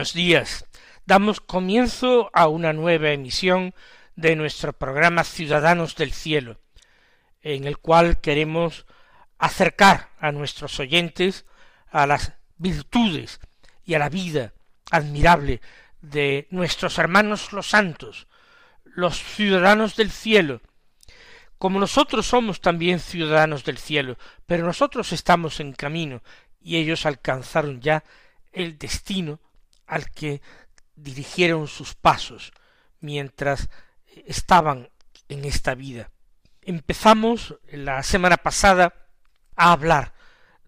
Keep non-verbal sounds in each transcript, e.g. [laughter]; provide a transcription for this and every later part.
Buenos días. Damos comienzo a una nueva emisión de nuestro programa Ciudadanos del Cielo, en el cual queremos acercar a nuestros oyentes a las virtudes y a la vida admirable de nuestros hermanos los santos, los ciudadanos del cielo, como nosotros somos también ciudadanos del cielo, pero nosotros estamos en camino y ellos alcanzaron ya el destino al que dirigieron sus pasos mientras estaban en esta vida. Empezamos la semana pasada a hablar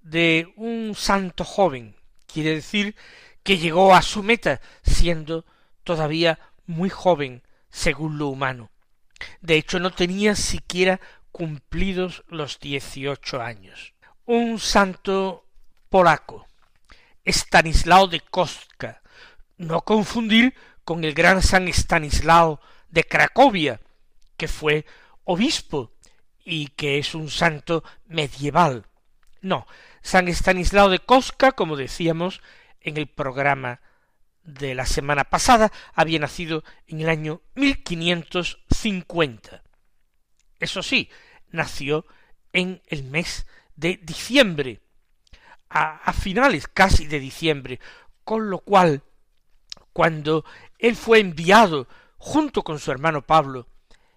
de un santo joven, quiere decir que llegó a su meta siendo todavía muy joven según lo humano. De hecho no tenía siquiera cumplidos los dieciocho años. Un santo polaco, Stanislao de Kostka, no confundir con el gran San Stanislao de Cracovia, que fue obispo y que es un santo medieval. No, San Stanislao de Kostka, como decíamos en el programa de la semana pasada, había nacido en el año 1550. Eso sí, nació en el mes de diciembre, a, finales casi de diciembre, con lo cual, cuando él fue enviado junto con su hermano Pablo,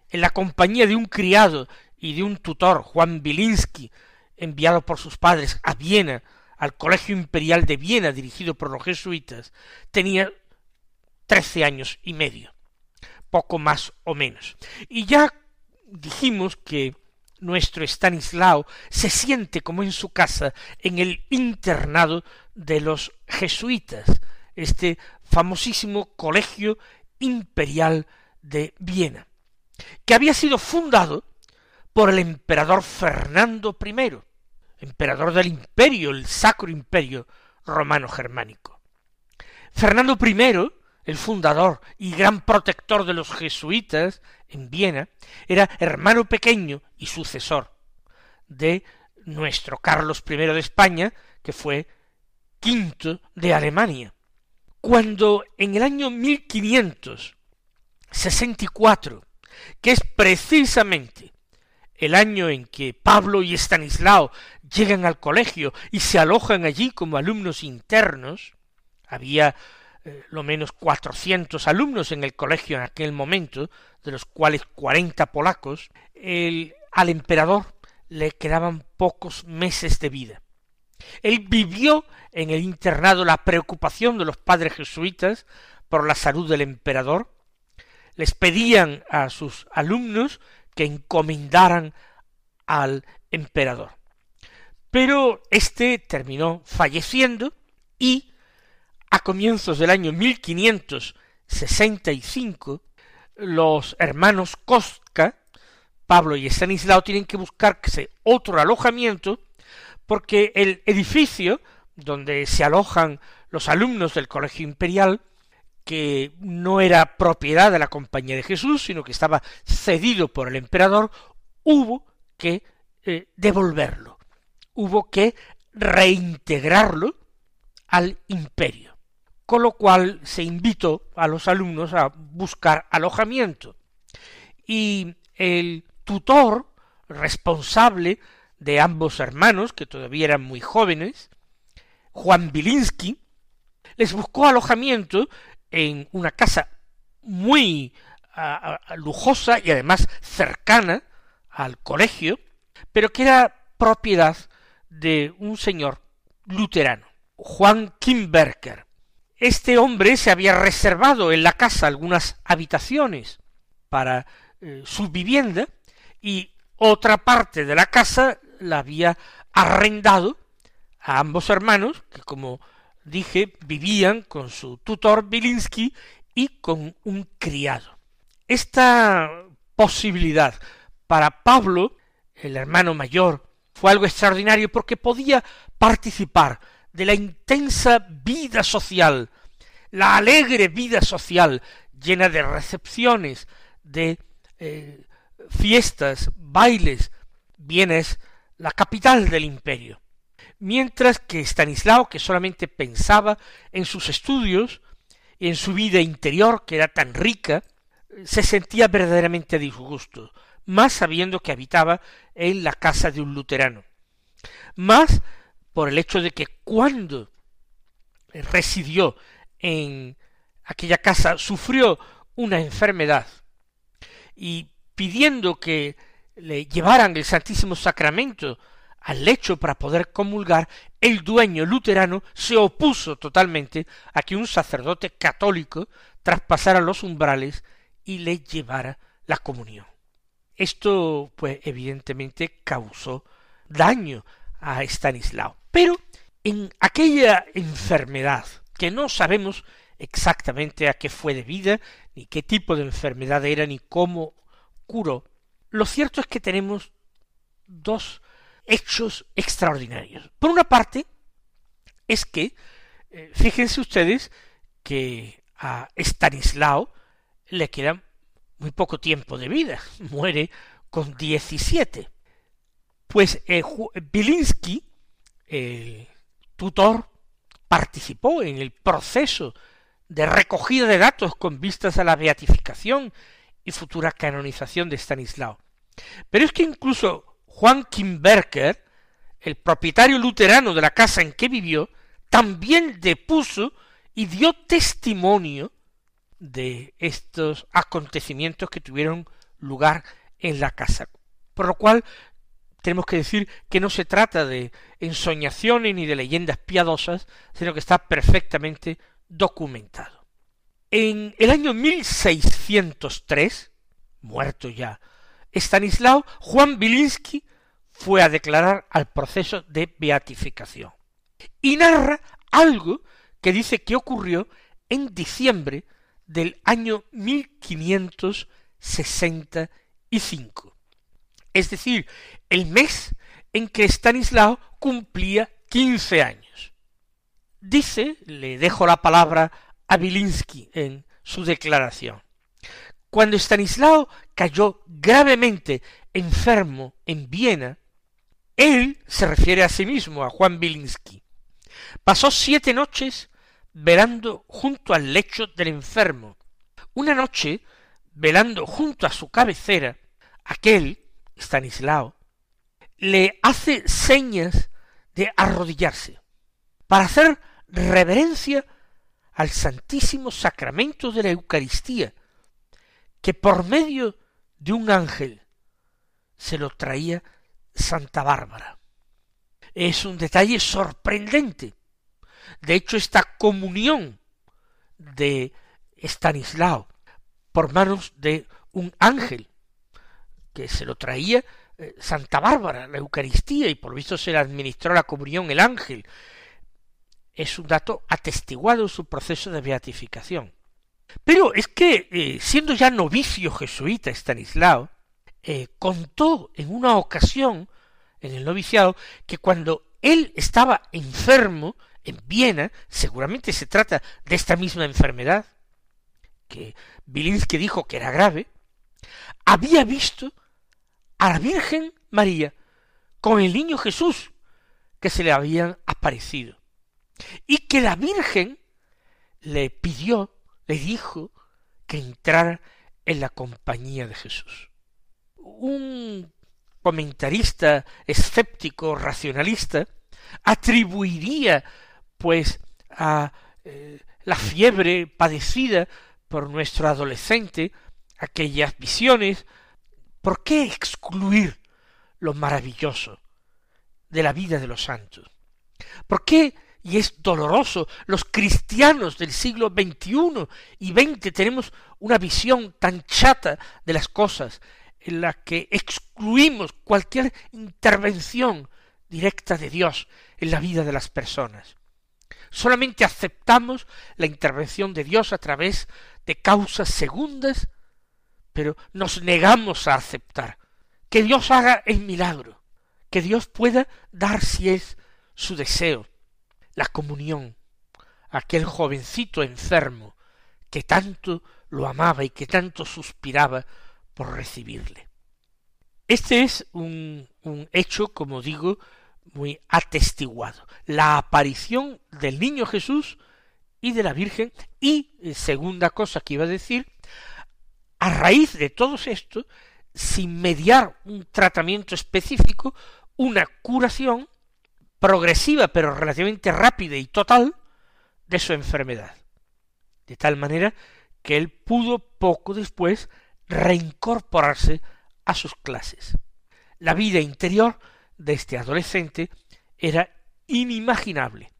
en la compañía de un criado y de un tutor, Juan Bilinsky, enviado por sus padres a Viena, al Colegio Imperial de Viena, dirigido por los jesuitas, tenía trece años y medio, poco más o menos. Y ya dijimos que nuestro Stanislao se siente como en su casa en el internado de los jesuitas, este famosísimo colegio imperial de Viena, que había sido fundado por el emperador Fernando I, emperador del imperio, el sacro imperio romano germánico. Fernando I, el fundador y gran protector de los jesuitas en Viena, era hermano pequeño y sucesor de nuestro Carlos I de España, que fue quinto de Alemania. Cuando en el año 1564, que es precisamente el año en que Pablo y Estanislao llegan al colegio y se alojan allí como alumnos internos, había eh, lo menos cuatrocientos alumnos en el colegio en aquel momento, de los cuales cuarenta polacos, el, al emperador le quedaban pocos meses de vida. Él vivió en el internado la preocupación de los padres jesuitas por la salud del emperador, les pedían a sus alumnos que encomendaran al emperador. Pero éste terminó falleciendo y a comienzos del año 1565, los hermanos Kostka, Pablo y Estanislao, tienen que buscarse otro alojamiento porque el edificio donde se alojan los alumnos del Colegio Imperial, que no era propiedad de la Compañía de Jesús, sino que estaba cedido por el emperador, hubo que eh, devolverlo, hubo que reintegrarlo al imperio con lo cual se invitó a los alumnos a buscar alojamiento. Y el tutor responsable de ambos hermanos, que todavía eran muy jóvenes, Juan Bilinsky, les buscó alojamiento en una casa muy lujosa y además cercana al colegio, pero que era propiedad de un señor luterano, Juan Kimberger. Este hombre se había reservado en la casa algunas habitaciones para eh, su vivienda y otra parte de la casa la había arrendado a ambos hermanos, que como dije, vivían con su tutor Bilinski y con un criado. Esta posibilidad para Pablo, el hermano mayor, fue algo extraordinario porque podía participar de la intensa vida social, la alegre vida social, llena de recepciones, de eh, fiestas, bailes, bienes, la capital del imperio. Mientras que Stanislao, que solamente pensaba en sus estudios y en su vida interior, que era tan rica, se sentía verdaderamente disgusto, más sabiendo que habitaba en la casa de un luterano, más por el hecho de que cuando residió en aquella casa sufrió una enfermedad y pidiendo que le llevaran el Santísimo Sacramento al lecho para poder comulgar, el dueño luterano se opuso totalmente a que un sacerdote católico traspasara los umbrales y le llevara la comunión. Esto, pues, evidentemente causó daño a Stanislao. Pero en aquella enfermedad, que no sabemos exactamente a qué fue debida, ni qué tipo de enfermedad era, ni cómo curó, lo cierto es que tenemos dos hechos extraordinarios. Por una parte, es que, eh, fíjense ustedes que a Stanislao le queda muy poco tiempo de vida, [laughs] muere con diecisiete. Pues eh, el tutor, participó en el proceso de recogida de datos con vistas a la beatificación y futura canonización de Stanislao. Pero es que incluso Juan Kimberger, el propietario luterano de la casa en que vivió, también depuso y dio testimonio de estos acontecimientos que tuvieron lugar en la casa. Por lo cual tenemos que decir que no se trata de ensoñaciones ni de leyendas piadosas, sino que está perfectamente documentado. En el año 1603, muerto ya Stanislao, Juan Bilinski fue a declarar al proceso de beatificación y narra algo que dice que ocurrió en diciembre del año 1565, es decir, el mes en que Stanislao cumplía quince años. Dice, le dejo la palabra a Bilinski en su declaración, cuando Stanislao cayó gravemente enfermo en Viena, él se refiere a sí mismo, a Juan Bilinski. Pasó siete noches velando junto al lecho del enfermo. Una noche, velando junto a su cabecera, aquel, Stanislao, le hace señas de arrodillarse, para hacer reverencia al Santísimo Sacramento de la Eucaristía, que por medio de un ángel se lo traía Santa Bárbara. Es un detalle sorprendente. De hecho, esta comunión de Stanislao por manos de un ángel que se lo traía eh, Santa Bárbara, la Eucaristía, y por visto se le administró la comunión el ángel, es un dato atestiguado en su proceso de beatificación. Pero es que, eh, siendo ya novicio jesuita Stanislao, eh, contó en una ocasión, en el noviciado, que cuando él estaba enfermo en Viena, seguramente se trata de esta misma enfermedad, que Bilinsky dijo que era grave, había visto a la Virgen María con el niño Jesús que se le habían aparecido, y que la Virgen le pidió le dijo que entrara en la compañía de Jesús. Un comentarista escéptico, racionalista, atribuiría pues a eh, la fiebre padecida por nuestro adolescente aquellas visiones, ¿por qué excluir lo maravilloso de la vida de los santos? ¿Por qué? Y es doloroso. Los cristianos del siglo XXI y XX tenemos una visión tan chata de las cosas en la que excluimos cualquier intervención directa de Dios en la vida de las personas. Solamente aceptamos la intervención de Dios a través de causas segundas, pero nos negamos a aceptar que Dios haga el milagro, que Dios pueda dar si es su deseo, la comunión, aquel jovencito enfermo que tanto lo amaba y que tanto suspiraba por recibirle. Este es un, un hecho, como digo, muy atestiguado. La aparición del niño Jesús y de la Virgen y, eh, segunda cosa que iba a decir, a raíz de todo esto, sin mediar un tratamiento específico, una curación progresiva pero relativamente rápida y total de su enfermedad. De tal manera que él pudo poco después reincorporarse a sus clases. La vida interior de este adolescente era inimaginable,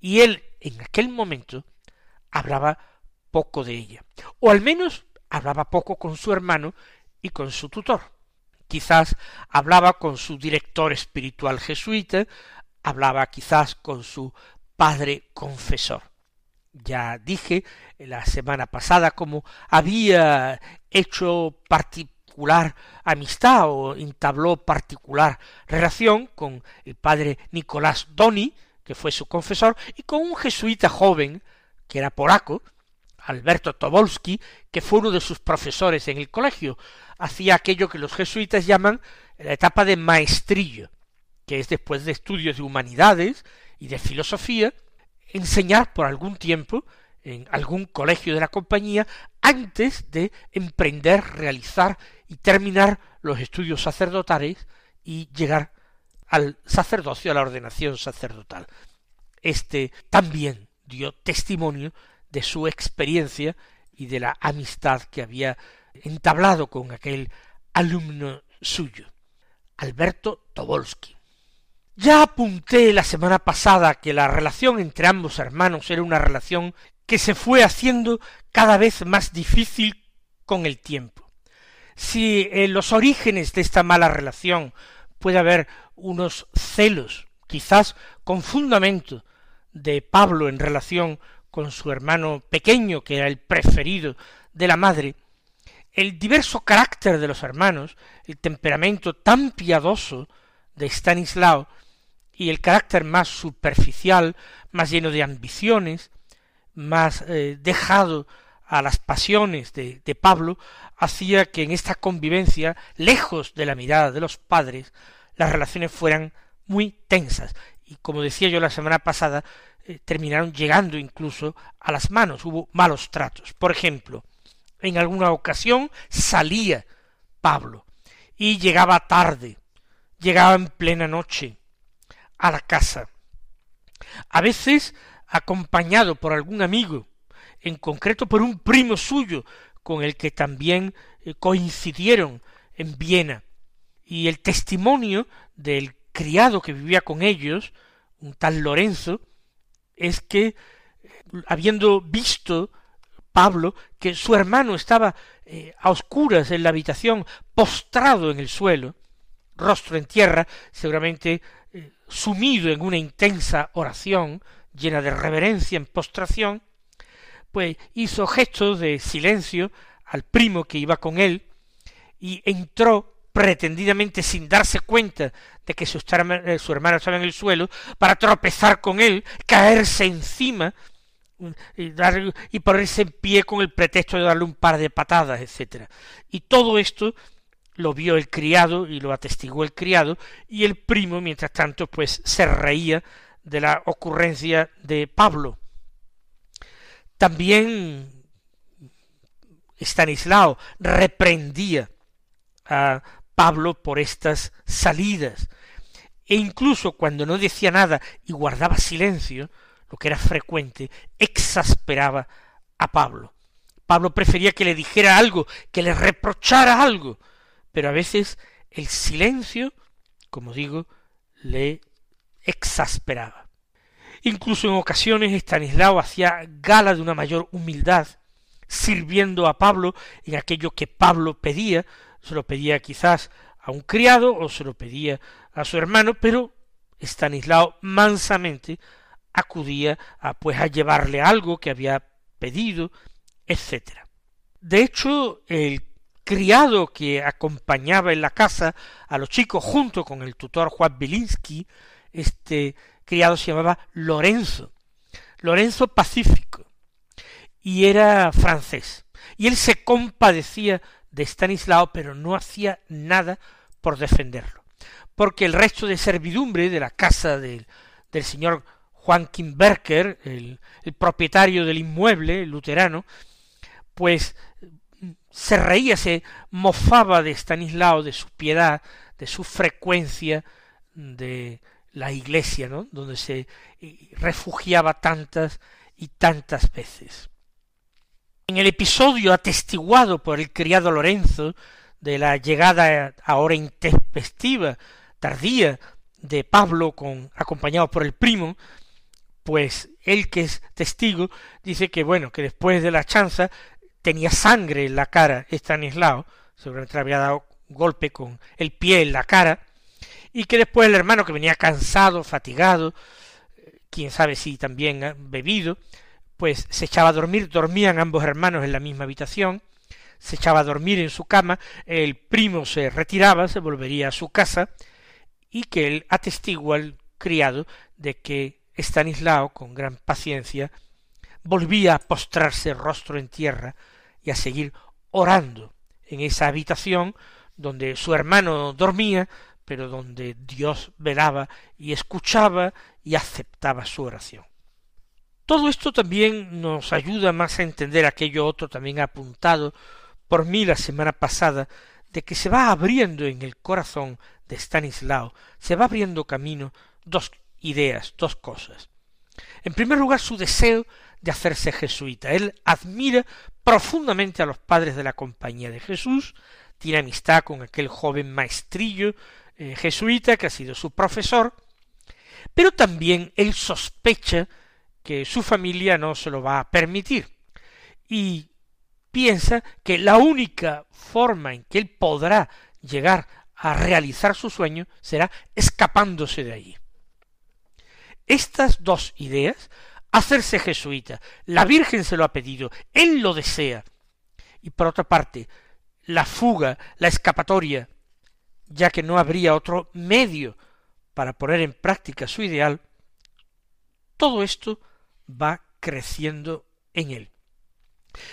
y él en aquel momento hablaba poco de ella, o al menos hablaba poco con su hermano y con su tutor. Quizás hablaba con su director espiritual jesuita, hablaba quizás con su padre confesor. Ya dije la semana pasada cómo había hecho particular amistad o entabló particular relación con el padre Nicolás Doni, que fue su confesor, y con un jesuita joven, que era polaco, Alberto Tobolski, que fue uno de sus profesores en el colegio, hacía aquello que los jesuitas llaman la etapa de maestrillo, que es después de estudios de humanidades y de filosofía, enseñar por algún tiempo en algún colegio de la compañía antes de emprender, realizar y terminar los estudios sacerdotales y llegar al sacerdocio, a la ordenación sacerdotal. Este también dio testimonio de su experiencia y de la amistad que había entablado con aquel alumno suyo, Alberto Tobolsky. Ya apunté la semana pasada que la relación entre ambos hermanos era una relación que se fue haciendo cada vez más difícil con el tiempo. Si en los orígenes de esta mala relación puede haber unos celos, quizás con fundamento, de Pablo en relación con su hermano pequeño, que era el preferido de la madre, el diverso carácter de los hermanos, el temperamento tan piadoso de Stanislao y el carácter más superficial, más lleno de ambiciones, más eh, dejado a las pasiones de, Pablo, hacía que en esta convivencia, lejos de la mirada de los padres, las relaciones fueran muy tensas. Y como decía yo la semana pasada, eh, terminaron llegando incluso a las manos, hubo malos tratos. Por ejemplo, en alguna ocasión salía Pablo y llegaba tarde, llegaba en plena noche a la casa, a veces acompañado por algún amigo, en concreto por un primo suyo, con el que también eh, coincidieron en Viena, y el testimonio del criado que vivía con ellos, un tal Lorenzo, es que, habiendo visto Pablo que su hermano estaba eh, a oscuras en la habitación, postrado en el suelo, rostro en tierra, seguramente eh, sumido en una intensa oración, llena de reverencia en postración, pues hizo gestos de silencio al primo que iba con él y entró pretendidamente sin darse cuenta de que su, eh, su hermano estaba en el suelo, para tropezar con él, caerse encima y, y ponerse en pie con el pretexto de darle un par de patadas, etcétera. Y todo esto lo vio el criado y lo atestiguó el criado, y el primo, mientras tanto, pues se reía de la ocurrencia de Pablo. También Stanislao reprendía a Pablo por estas salidas, e incluso cuando no decía nada y guardaba silencio, lo que era frecuente, exasperaba a Pablo. Pablo prefería que le dijera algo, que le reprochara algo, pero a veces el silencio, como digo, le exasperaba. Incluso en ocasiones Estanislao hacía gala de una mayor humildad, sirviendo a Pablo en aquello que Pablo pedía, se lo pedía quizás a un criado o se lo pedía a su hermano, pero Estanislao mansamente acudía a pues a llevarle algo que había pedido, etcétera. De hecho, el criado que acompañaba en la casa a los chicos junto con el tutor Juan Belinsky, este criado se llamaba Lorenzo, Lorenzo Pacífico, y era francés. Y él se compadecía de Stanislao, pero no hacía nada por defenderlo, porque el resto de servidumbre de la casa del, señor Juan Kimberker, el, el propietario del inmueble luterano, pues se reía, se mofaba de Stanislao, de su piedad, de su frecuencia, de la iglesia, donde se refugiaba tantas y tantas veces. En el episodio atestiguado por el criado Lorenzo de la llegada ahora intempestiva, tardía, de Pablo con acompañado por el primo, pues él que es testigo dice que bueno, que después de la chanza tenía sangre en la cara Estanislao, seguramente le había dado golpe con el pie en la cara, y que después el hermano que venía cansado, fatigado, quién sabe si también bebido, pues se echaba a dormir, dormían ambos hermanos en la misma habitación, se echaba a dormir en su cama, el primo se retiraba, se volvería a su casa, y que él atestigua al criado de que Estanislao, con gran paciencia, volvía a postrarse rostro en tierra y a seguir orando en esa habitación donde su hermano dormía, pero donde Dios velaba y escuchaba y aceptaba su oración. Todo esto también nos ayuda más a entender aquello otro también apuntado por mí la semana pasada, de que se va abriendo en el corazón de Stanislao, se va abriendo camino dos ideas, dos cosas. En primer lugar, su deseo de hacerse jesuita. Él admira profundamente a los padres de la Compañía de Jesús, tiene amistad con aquel joven maestrillo eh, jesuita que ha sido su profesor, pero también él sospecha que su familia no se lo va a permitir y piensa que la única forma en que él podrá llegar a realizar su sueño será escapándose de allí. Estas dos ideas hacerse jesuita. La Virgen se lo ha pedido, él lo desea. Y por otra parte, la fuga, la escapatoria, ya que no habría otro medio para poner en práctica su ideal, todo esto va creciendo en él.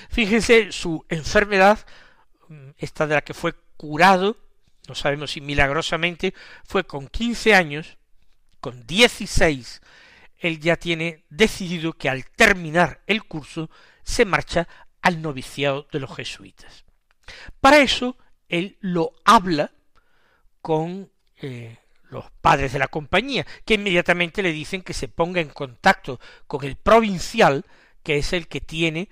Fíjense su enfermedad, esta de la que fue curado, no sabemos si milagrosamente, fue con quince años, con dieciséis él ya tiene decidido que al terminar el curso se marcha al noviciado de los jesuitas. Para eso, él lo habla con eh, los padres de la compañía, que inmediatamente le dicen que se ponga en contacto con el provincial, que es el que tiene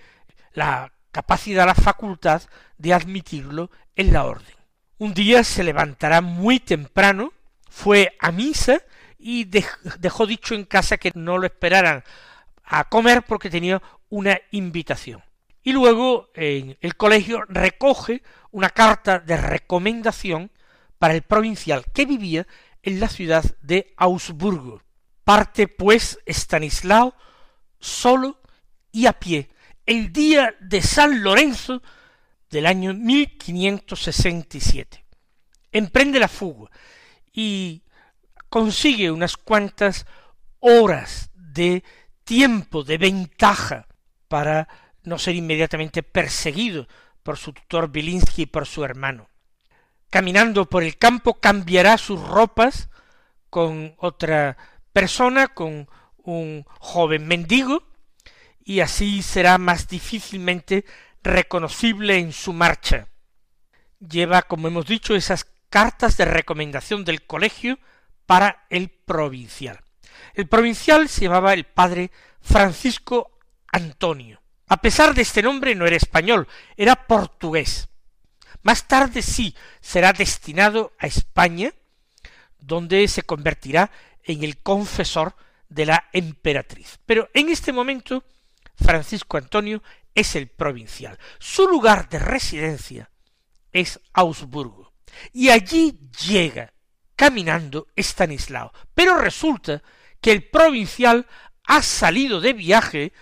la capacidad, la facultad de admitirlo en la orden. Un día se levantará muy temprano, fue a misa y dejó dicho en casa que no lo esperaran a comer porque tenía una invitación. Y luego en el colegio recoge una carta de recomendación para el provincial que vivía en la ciudad de Augsburgo. Parte pues Stanislao solo y a pie el día de San Lorenzo del año 1567. Emprende la fuga y consigue unas cuantas horas de tiempo, de ventaja, para no ser inmediatamente perseguido por su tutor Bilinsky y por su hermano. Caminando por el campo cambiará sus ropas con otra persona, con un joven mendigo, y así será más difícilmente reconocible en su marcha. Lleva, como hemos dicho, esas cartas de recomendación del colegio para el provincial. El provincial se llamaba el padre Francisco Antonio. A pesar de este nombre no era español, era portugués. Más tarde sí será destinado a España, donde se convertirá en el confesor de la emperatriz. Pero en este momento Francisco Antonio es el provincial. Su lugar de residencia es Augsburgo. Y allí llega caminando Estanislao. Pero resulta que el provincial ha salido de viaje,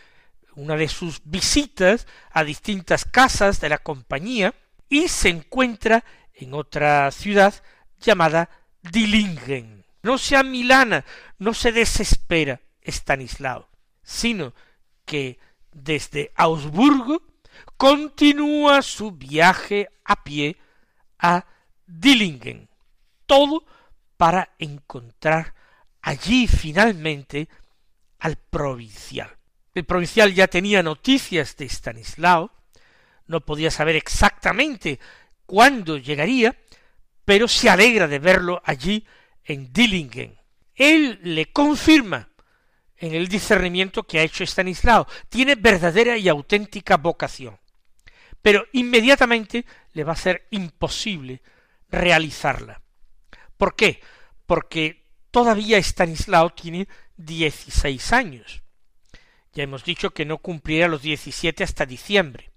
una de sus visitas a distintas casas de la compañía, y se encuentra en otra ciudad llamada Dillingen. No se amilana, no se desespera Estanislao, sino que desde Augsburgo continúa su viaje a pie a Dillingen, todo para encontrar allí finalmente al provincial. El provincial ya tenía noticias de Stanislao, no podía saber exactamente cuándo llegaría, pero se alegra de verlo allí en Dillingen. Él le confirma en el discernimiento que ha hecho Stanislao. Tiene verdadera y auténtica vocación. Pero inmediatamente le va a ser imposible realizarla. ¿Por qué? Porque todavía Stanislao tiene dieciséis años. Ya hemos dicho que no cumplirá los diecisiete hasta diciembre.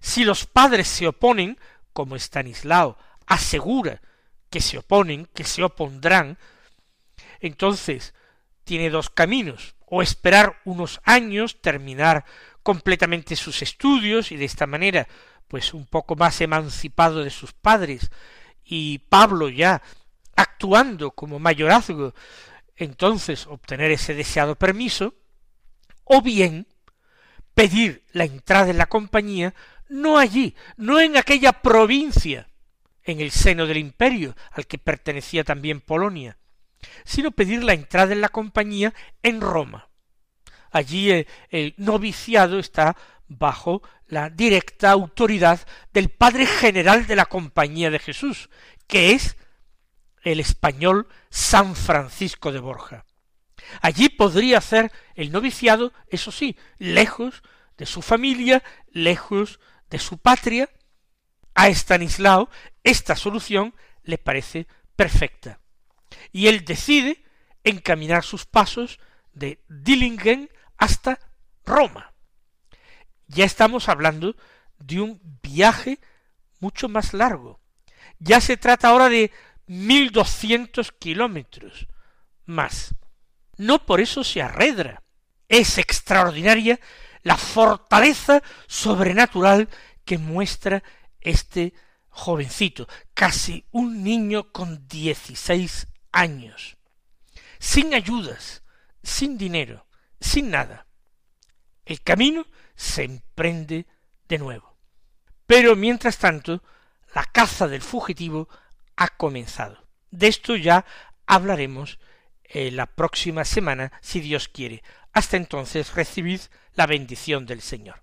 Si los padres se oponen, como Stanislao asegura que se oponen, que se opondrán, entonces tiene dos caminos, o esperar unos años, terminar completamente sus estudios y de esta manera pues un poco más emancipado de sus padres y Pablo ya actuando como mayorazgo entonces obtener ese deseado permiso o bien pedir la entrada en la compañía no allí, no en aquella provincia en el seno del imperio al que pertenecía también Polonia, sino pedir la entrada en la compañía en Roma. Allí el, noviciado está bajo la directa autoridad del Padre General de la Compañía de Jesús, que es el español San Francisco de Borja. Allí podría hacer el noviciado, eso sí, lejos de su familia, lejos de su patria. A Estanislao esta solución le parece perfecta y él decide encaminar sus pasos de Dillingen hasta Roma. Ya estamos hablando de un viaje mucho más largo. Ya se trata ahora de mil doscientos kilómetros más. No por eso se arredra. Es extraordinaria la fortaleza sobrenatural que muestra este jovencito, casi un niño con dieciséis años, sin ayudas, sin dinero, sin nada. El camino se emprende de nuevo. Pero mientras tanto, la caza del fugitivo ha comenzado. De esto ya hablaremos eh, la próxima semana, si Dios quiere. Hasta entonces recibid la bendición del Señor.